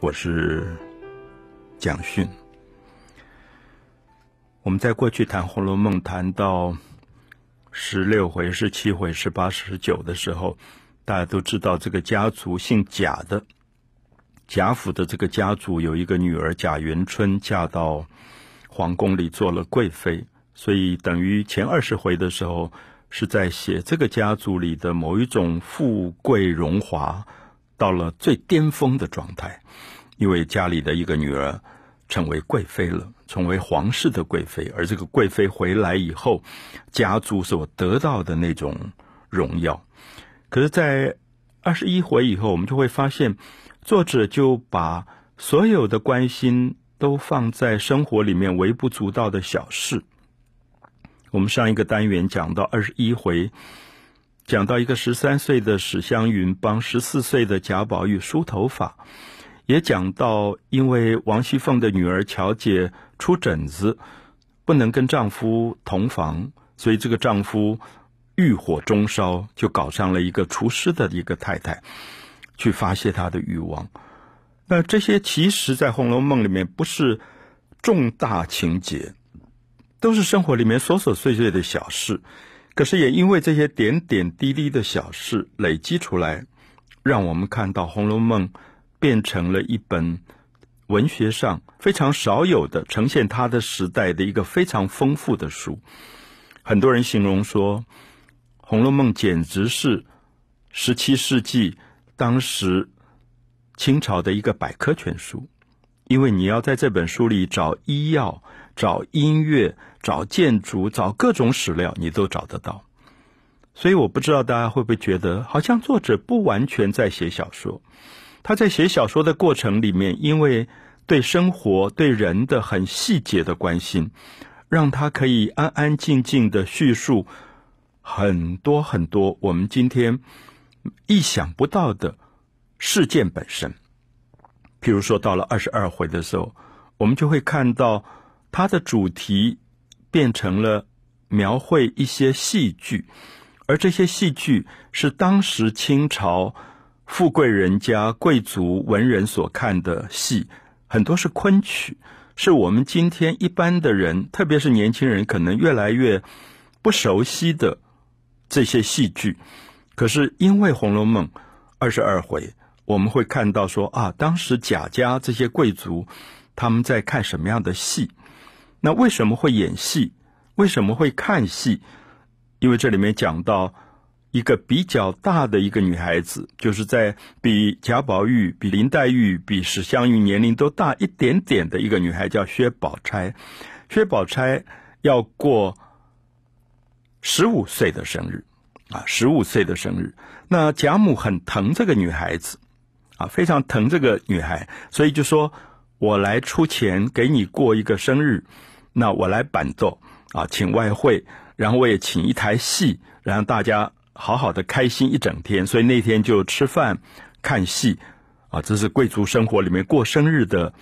我是蒋勋。我们在过去谈《红楼梦》，谈到十六回、十七回、十八、十九的时候，大家都知道这个家族姓贾的，贾府的这个家族有一个女儿贾元春嫁到皇宫里做了贵妃，所以等于前二十回的时候是在写这个家族里的某一种富贵荣华到了最巅峰的状态，因为家里的一个女儿成为贵妃了。成为皇室的贵妃，而这个贵妃回来以后，家族所得到的那种荣耀，可是，在二十一回以后，我们就会发现，作者就把所有的关心都放在生活里面微不足道的小事。我们上一个单元讲到二十一回，讲到一个十三岁的史湘云帮十四岁的贾宝玉梳头发。也讲到，因为王熙凤的女儿乔姐出疹子，不能跟丈夫同房，所以这个丈夫欲火中烧，就搞上了一个厨师的一个太太，去发泄他的欲望。那这些其实，在《红楼梦》里面不是重大情节，都是生活里面琐琐碎碎的小事。可是也因为这些点点滴滴的小事累积出来，让我们看到《红楼梦》。变成了一本文学上非常少有的呈现他的时代的一个非常丰富的书。很多人形容说，《红楼梦》简直是十七世纪当时清朝的一个百科全书，因为你要在这本书里找医药、找音乐、找建筑、找各种史料，你都找得到。所以我不知道大家会不会觉得，好像作者不完全在写小说。他在写小说的过程里面，因为对生活、对人的很细节的关心，让他可以安安静静的叙述很多很多我们今天意想不到的事件本身。譬如说，到了二十二回的时候，我们就会看到它的主题变成了描绘一些戏剧，而这些戏剧是当时清朝。富贵人家、贵族文人所看的戏，很多是昆曲，是我们今天一般的人，特别是年轻人，可能越来越不熟悉的这些戏剧。可是因为《红楼梦》二十二回，我们会看到说啊，当时贾家这些贵族他们在看什么样的戏？那为什么会演戏？为什么会看戏？因为这里面讲到。一个比较大的一个女孩子，就是在比贾宝玉、比林黛玉、比史湘云年龄都大一点点的一个女孩，叫薛宝钗。薛宝钗要过十五岁的生日，啊，十五岁的生日。那贾母很疼这个女孩子，啊，非常疼这个女孩，所以就说：“我来出钱给你过一个生日，那我来伴奏，啊，请外汇，然后我也请一台戏，然后大家。”好好的开心一整天，所以那天就吃饭、看戏，啊，这是贵族生活里面过生日的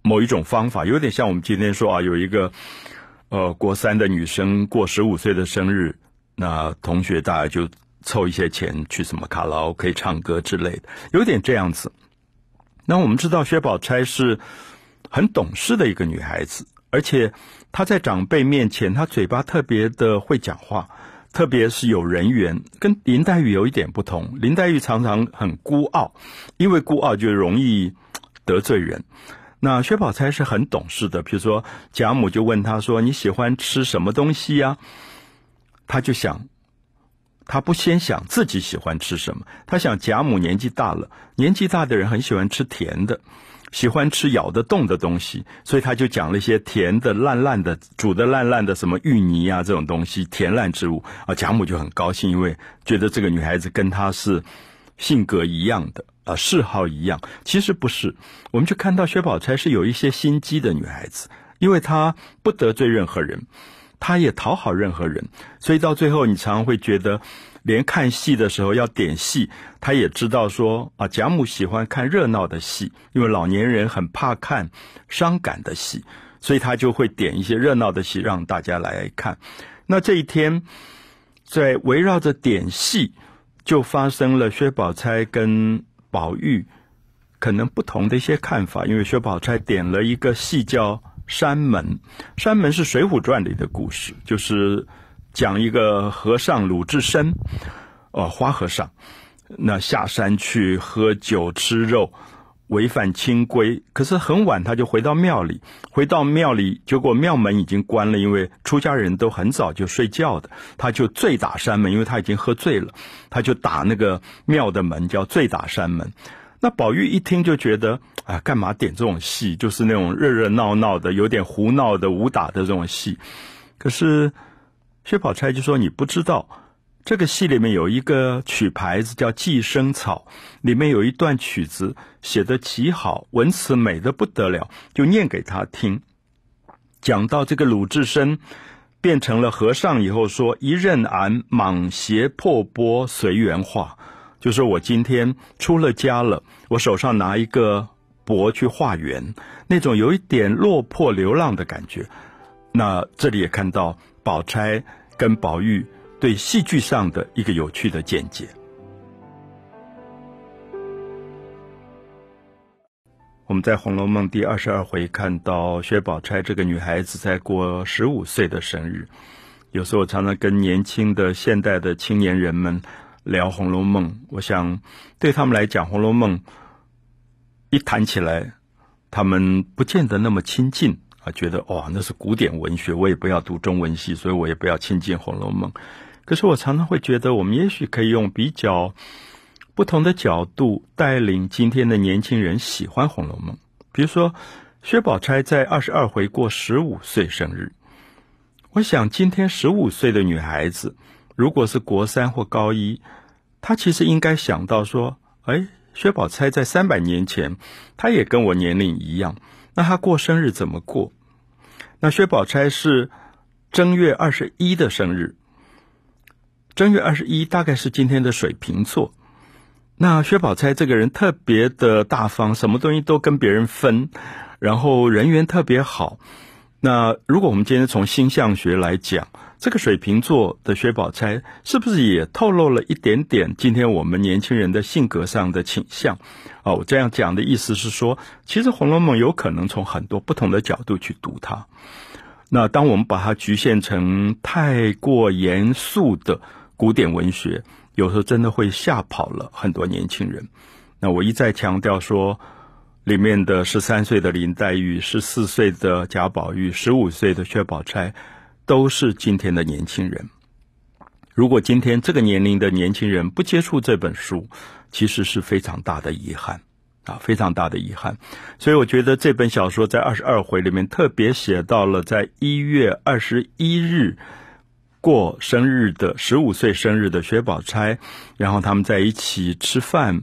某一种方法，有点像我们今天说啊，有一个呃国三的女生过十五岁的生日，那同学大家就凑一些钱去什么卡拉 OK 唱歌之类的，有点这样子。那我们知道薛宝钗是很懂事的一个女孩子，而且她在长辈面前，她嘴巴特别的会讲话。特别是有人缘，跟林黛玉有一点不同。林黛玉常常很孤傲，因为孤傲就容易得罪人。那薛宝钗是很懂事的，比如说贾母就问她说：“你喜欢吃什么东西呀？”她就想，他不先想自己喜欢吃什么，他想贾母年纪大了，年纪大的人很喜欢吃甜的。喜欢吃咬得动的东西，所以他就讲了一些甜的、烂烂的、煮的烂烂的，什么芋泥啊这种东西，甜烂之物啊。贾母就很高兴，因为觉得这个女孩子跟她是性格一样的啊，嗜好一样。其实不是，我们就看到薛宝钗是有一些心机的女孩子，因为她不得罪任何人，他也讨好任何人，所以到最后你常常会觉得。连看戏的时候要点戏，他也知道说啊，贾母喜欢看热闹的戏，因为老年人很怕看伤感的戏，所以他就会点一些热闹的戏让大家来看。那这一天，在围绕着点戏，就发生了薛宝钗跟宝玉可能不同的一些看法。因为薛宝钗点了一个戏叫《山门》，《山门》是《水浒传》里的故事，就是讲一个和尚鲁智深，哦，花和尚，那下山去喝酒吃肉。违反清规，可是很晚他就回到庙里，回到庙里，结果庙门已经关了，因为出家人都很早就睡觉的，他就醉打山门，因为他已经喝醉了，他就打那个庙的门，叫醉打山门。那宝玉一听就觉得，啊，干嘛点这种戏？就是那种热热闹闹的、有点胡闹的武打的这种戏。可是薛宝钗就说：“你不知道。”这个戏里面有一个曲牌子叫《寄生草》，里面有一段曲子写的极好，文词美的不得了，就念给他听。讲到这个鲁智深变成了和尚以后，说一任俺蟒鞋破钵随缘化，就是我今天出了家了，我手上拿一个博去化缘，那种有一点落魄流浪的感觉。那这里也看到宝钗跟宝玉。对戏剧上的一个有趣的见解。我们在《红楼梦》第二十二回看到薛宝钗这个女孩子在过十五岁的生日。有时候我常常跟年轻的现代的青年人们聊《红楼梦》，我想对他们来讲，《红楼梦》一谈起来，他们不见得那么亲近啊，觉得哇，那是古典文学，我也不要读中文系，所以我也不要亲近《红楼梦》。可是我常常会觉得，我们也许可以用比较不同的角度带领今天的年轻人喜欢《红楼梦》。比如说，薛宝钗在二十二回过十五岁生日，我想今天十五岁的女孩子，如果是国三或高一，她其实应该想到说：“哎，薛宝钗在三百年前，她也跟我年龄一样，那她过生日怎么过？”那薛宝钗是正月二十一的生日。正月二十一大概是今天的水瓶座。那薛宝钗这个人特别的大方，什么东西都跟别人分，然后人缘特别好。那如果我们今天从星象学来讲，这个水瓶座的薛宝钗是不是也透露了一点点今天我们年轻人的性格上的倾向？哦，我这样讲的意思是说，其实《红楼梦》有可能从很多不同的角度去读它。那当我们把它局限成太过严肃的。古典文学有时候真的会吓跑了很多年轻人。那我一再强调说，里面的十三岁的林黛玉、十四岁的贾宝玉、十五岁的薛宝钗，都是今天的年轻人。如果今天这个年龄的年轻人不接触这本书，其实是非常大的遗憾啊，非常大的遗憾。所以我觉得这本小说在二十二回里面特别写到了，在一月二十一日。过生日的十五岁生日的薛宝钗，然后他们在一起吃饭，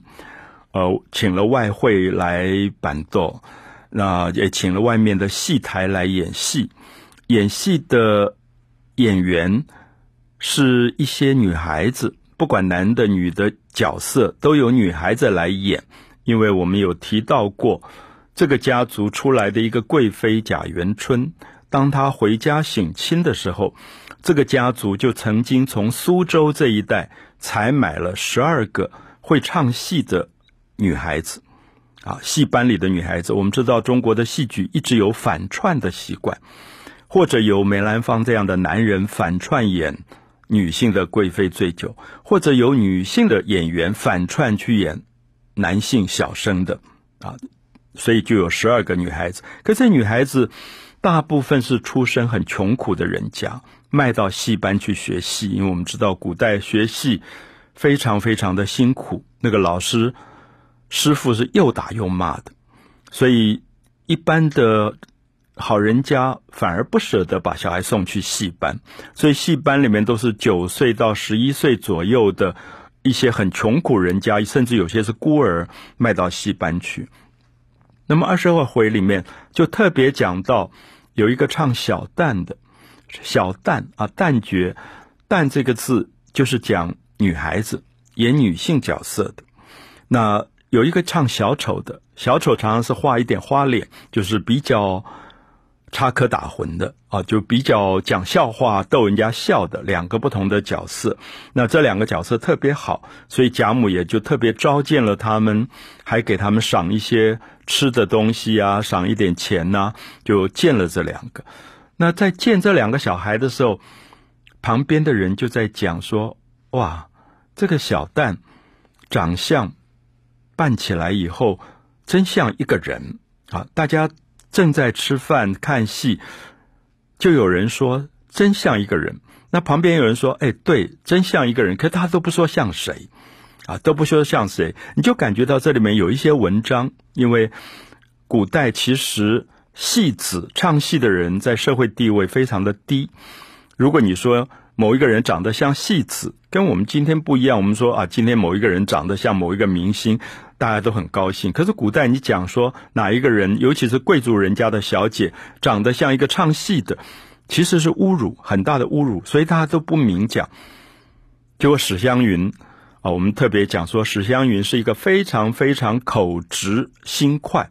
呃，请了外汇来板奏，那也请了外面的戏台来演戏。演戏的演员是一些女孩子，不管男的女的角色都有女孩子来演，因为我们有提到过这个家族出来的一个贵妃贾元春，当她回家省亲的时候。这个家族就曾经从苏州这一带采买了十二个会唱戏的女孩子，啊，戏班里的女孩子。我们知道中国的戏剧一直有反串的习惯，或者由梅兰芳这样的男人反串演女性的贵妃醉酒，或者由女性的演员反串去演男性小生的，啊，所以就有十二个女孩子。可这女孩子大部分是出身很穷苦的人家。卖到戏班去学戏，因为我们知道古代学戏非常非常的辛苦，那个老师师傅是又打又骂的，所以一般的好人家反而不舍得把小孩送去戏班，所以戏班里面都是九岁到十一岁左右的一些很穷苦人家，甚至有些是孤儿卖到戏班去。那么二十二回里面就特别讲到有一个唱小旦的。小旦啊，旦角，旦这个字就是讲女孩子演女性角色的。那有一个唱小丑的，小丑常常是画一点花脸，就是比较插科打诨的啊，就比较讲笑话逗人家笑的两个不同的角色。那这两个角色特别好，所以贾母也就特别召见了他们，还给他们赏一些吃的东西啊，赏一点钱呐，就见了这两个。那在见这两个小孩的时候，旁边的人就在讲说：“哇，这个小蛋长相扮起来以后，真像一个人啊！”大家。正在吃饭看戏，就有人说真像一个人。那旁边有人说：“哎，对，真像一个人。”可他都不说像谁，啊，都不说像谁。你就感觉到这里面有一些文章，因为古代其实戏子唱戏的人在社会地位非常的低。如果你说某一个人长得像戏子，跟我们今天不一样。我们说啊，今天某一个人长得像某一个明星。大家都很高兴，可是古代你讲说哪一个人，尤其是贵族人家的小姐，长得像一个唱戏的，其实是侮辱，很大的侮辱，所以大家都不明讲。结果史湘云啊，我们特别讲说史湘云是一个非常非常口直心快、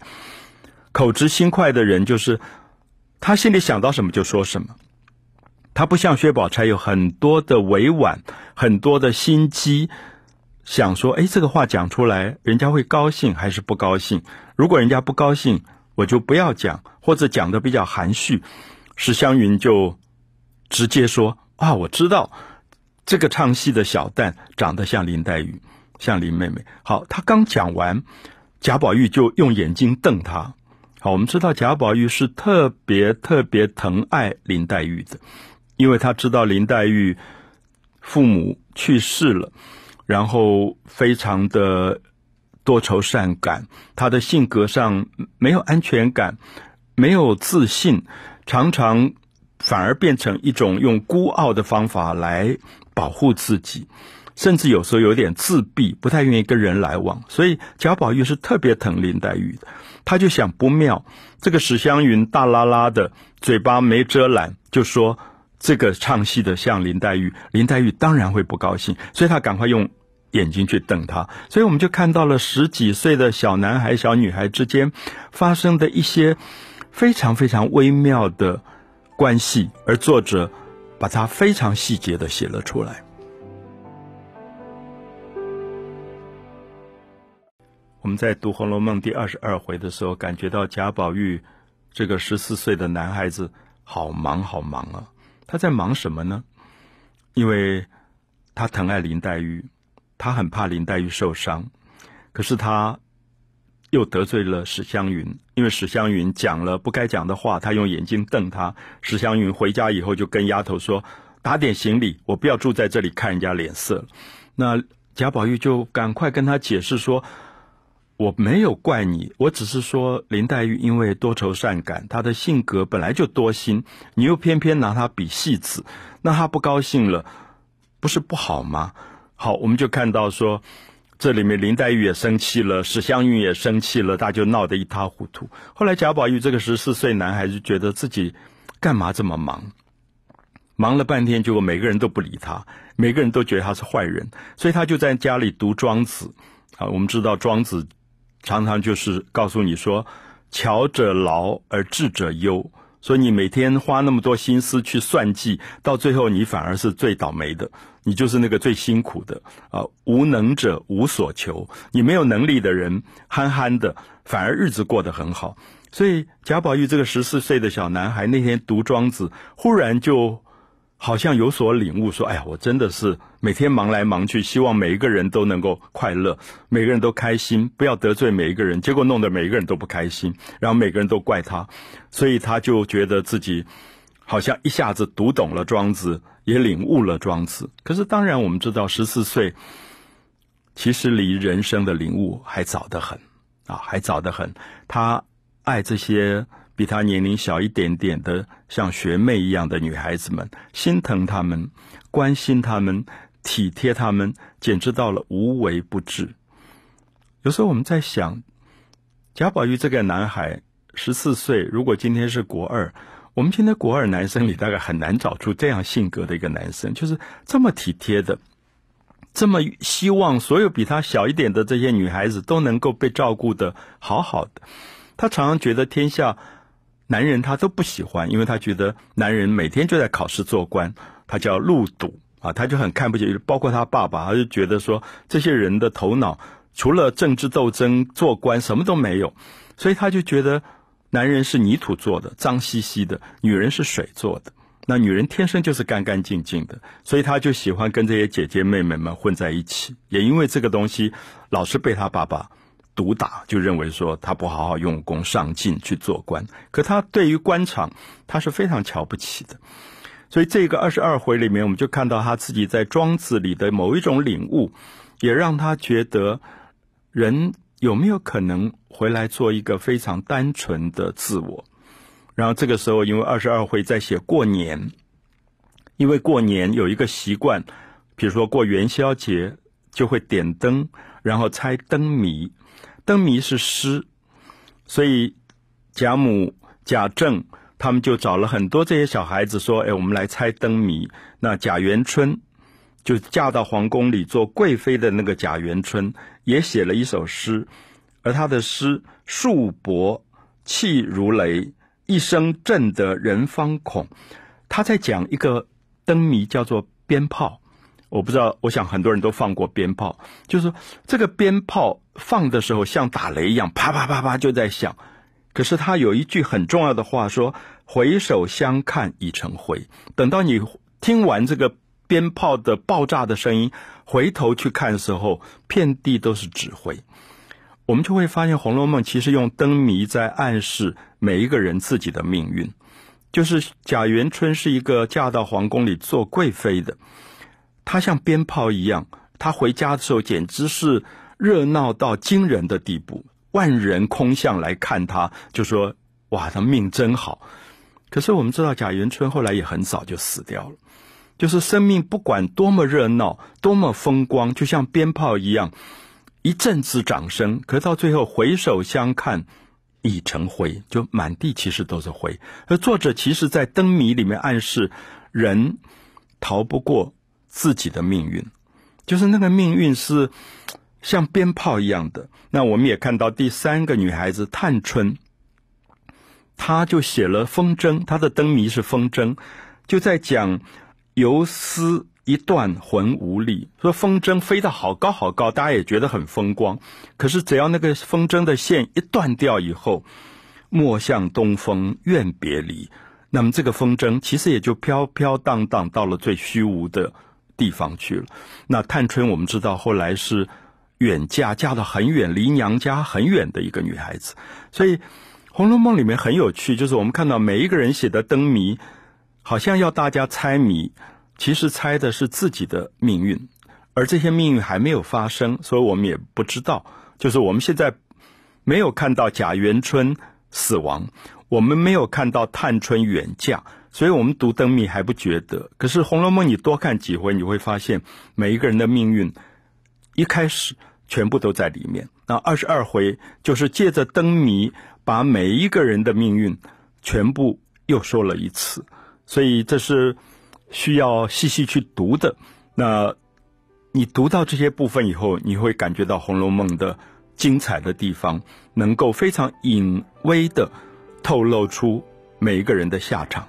口直心快的人，就是他心里想到什么就说什么，他不像薛宝钗有很多的委婉，很多的心机。想说，哎，这个话讲出来，人家会高兴还是不高兴？如果人家不高兴，我就不要讲，或者讲的比较含蓄。史湘云就直接说：“啊，我知道这个唱戏的小旦长得像林黛玉，像林妹妹。”好，他刚讲完，贾宝玉就用眼睛瞪他。好，我们知道贾宝玉是特别特别疼爱林黛玉的，因为他知道林黛玉父母去世了。然后非常的多愁善感，他的性格上没有安全感，没有自信，常常反而变成一种用孤傲的方法来保护自己，甚至有时候有点自闭，不太愿意跟人来往。所以贾宝玉是特别疼林黛玉的，他就想不妙，这个史湘云大拉拉的嘴巴没遮拦，就说这个唱戏的像林黛玉，林黛玉当然会不高兴，所以她赶快用。眼睛去瞪他，所以我们就看到了十几岁的小男孩、小女孩之间发生的一些非常非常微妙的关系，而作者把它非常细节的写了出来。我们在读《红楼梦》第二十二回的时候，感觉到贾宝玉这个十四岁的男孩子好忙好忙啊！他在忙什么呢？因为他疼爱林黛玉。他很怕林黛玉受伤，可是他又得罪了史湘云，因为史湘云讲了不该讲的话，他用眼睛瞪他。史湘云回家以后就跟丫头说：“打点行李，我不要住在这里看人家脸色。”那贾宝玉就赶快跟他解释说：“我没有怪你，我只是说林黛玉因为多愁善感，她的性格本来就多心，你又偏偏拿她比戏子，那她不高兴了，不是不好吗？”好，我们就看到说，这里面林黛玉也生气了，史湘云也生气了，大家就闹得一塌糊涂。后来贾宝玉这个十四岁男孩就觉得自己干嘛这么忙，忙了半天，结果每个人都不理他，每个人都觉得他是坏人，所以他就在家里读庄子。啊，我们知道庄子常常就是告诉你说，巧者劳而智者忧。所以你每天花那么多心思去算计，到最后你反而是最倒霉的，你就是那个最辛苦的啊！无能者无所求，你没有能力的人，憨憨的，反而日子过得很好。所以贾宝玉这个十四岁的小男孩那天读庄子，忽然就。好像有所领悟，说：“哎呀，我真的是每天忙来忙去，希望每一个人都能够快乐，每个人都开心，不要得罪每一个人。结果弄得每一个人都不开心，然后每个人都怪他，所以他就觉得自己好像一下子读懂了庄子，也领悟了庄子。可是当然，我们知道十四岁其实离人生的领悟还早得很啊，还早得很。他爱这些。”比他年龄小一点点的，像学妹一样的女孩子们，心疼他们，关心他们，体贴他们，简直到了无微不至。有时候我们在想，贾宝玉这个男孩十四岁，如果今天是国二，我们今天国二男生里大概很难找出这样性格的一个男生，就是这么体贴的，这么希望所有比他小一点的这些女孩子都能够被照顾的好好的。他常常觉得天下。男人他都不喜欢，因为他觉得男人每天就在考试做官，他叫路赌啊，他就很看不起，包括他爸爸，他就觉得说这些人的头脑除了政治斗争、做官什么都没有，所以他就觉得男人是泥土做的，脏兮兮的；女人是水做的，那女人天生就是干干净净的，所以他就喜欢跟这些姐姐妹妹们混在一起。也因为这个东西，老是被他爸爸。毒打就认为说他不好好用功上进去做官，可他对于官场他是非常瞧不起的，所以这个二十二回里面，我们就看到他自己在庄子里的某一种领悟，也让他觉得人有没有可能回来做一个非常单纯的自我。然后这个时候，因为二十二回在写过年，因为过年有一个习惯，比如说过元宵节就会点灯，然后猜灯谜。灯谜是诗，所以贾母、贾政他们就找了很多这些小孩子说：“哎，我们来猜灯谜。”那贾元春就嫁到皇宫里做贵妃的那个贾元春也写了一首诗，而他的诗数博气如雷，一声震得人方恐。他在讲一个灯谜，叫做鞭炮。我不知道，我想很多人都放过鞭炮，就是这个鞭炮放的时候像打雷一样，啪啪啪啪就在响。可是他有一句很重要的话说：“回首相看已成灰。”等到你听完这个鞭炮的爆炸的声音，回头去看的时候，遍地都是纸灰。我们就会发现，《红楼梦》其实用灯谜在暗示每一个人自己的命运。就是贾元春是一个嫁到皇宫里做贵妃的。他像鞭炮一样，他回家的时候简直是热闹到惊人的地步，万人空巷来看他，就说：“哇，他命真好。”可是我们知道，贾元春后来也很早就死掉了。就是生命不管多么热闹，多么风光，就像鞭炮一样，一阵子掌声，可到最后回首相看，已成灰，就满地其实都是灰。而作者其实，在灯谜里面暗示，人逃不过。自己的命运，就是那个命运是像鞭炮一样的。那我们也看到第三个女孩子探春，她就写了风筝，她的灯谜是风筝，就在讲游丝一断魂无力，说风筝飞得好高好高，大家也觉得很风光。可是只要那个风筝的线一断掉以后，莫向东风愿别离，那么这个风筝其实也就飘飘荡荡到了最虚无的。地方去了。那探春，我们知道后来是远嫁，嫁到很远，离娘家很远的一个女孩子。所以《红楼梦》里面很有趣，就是我们看到每一个人写的灯谜，好像要大家猜谜，其实猜的是自己的命运，而这些命运还没有发生，所以我们也不知道。就是我们现在没有看到贾元春死亡，我们没有看到探春远嫁。所以我们读灯谜还不觉得，可是《红楼梦》你多看几回，你会发现每一个人的命运一开始全部都在里面。那二十二回就是借着灯谜，把每一个人的命运全部又说了一次。所以这是需要细细去读的。那你读到这些部分以后，你会感觉到《红楼梦》的精彩的地方，能够非常隐微的透露出每一个人的下场。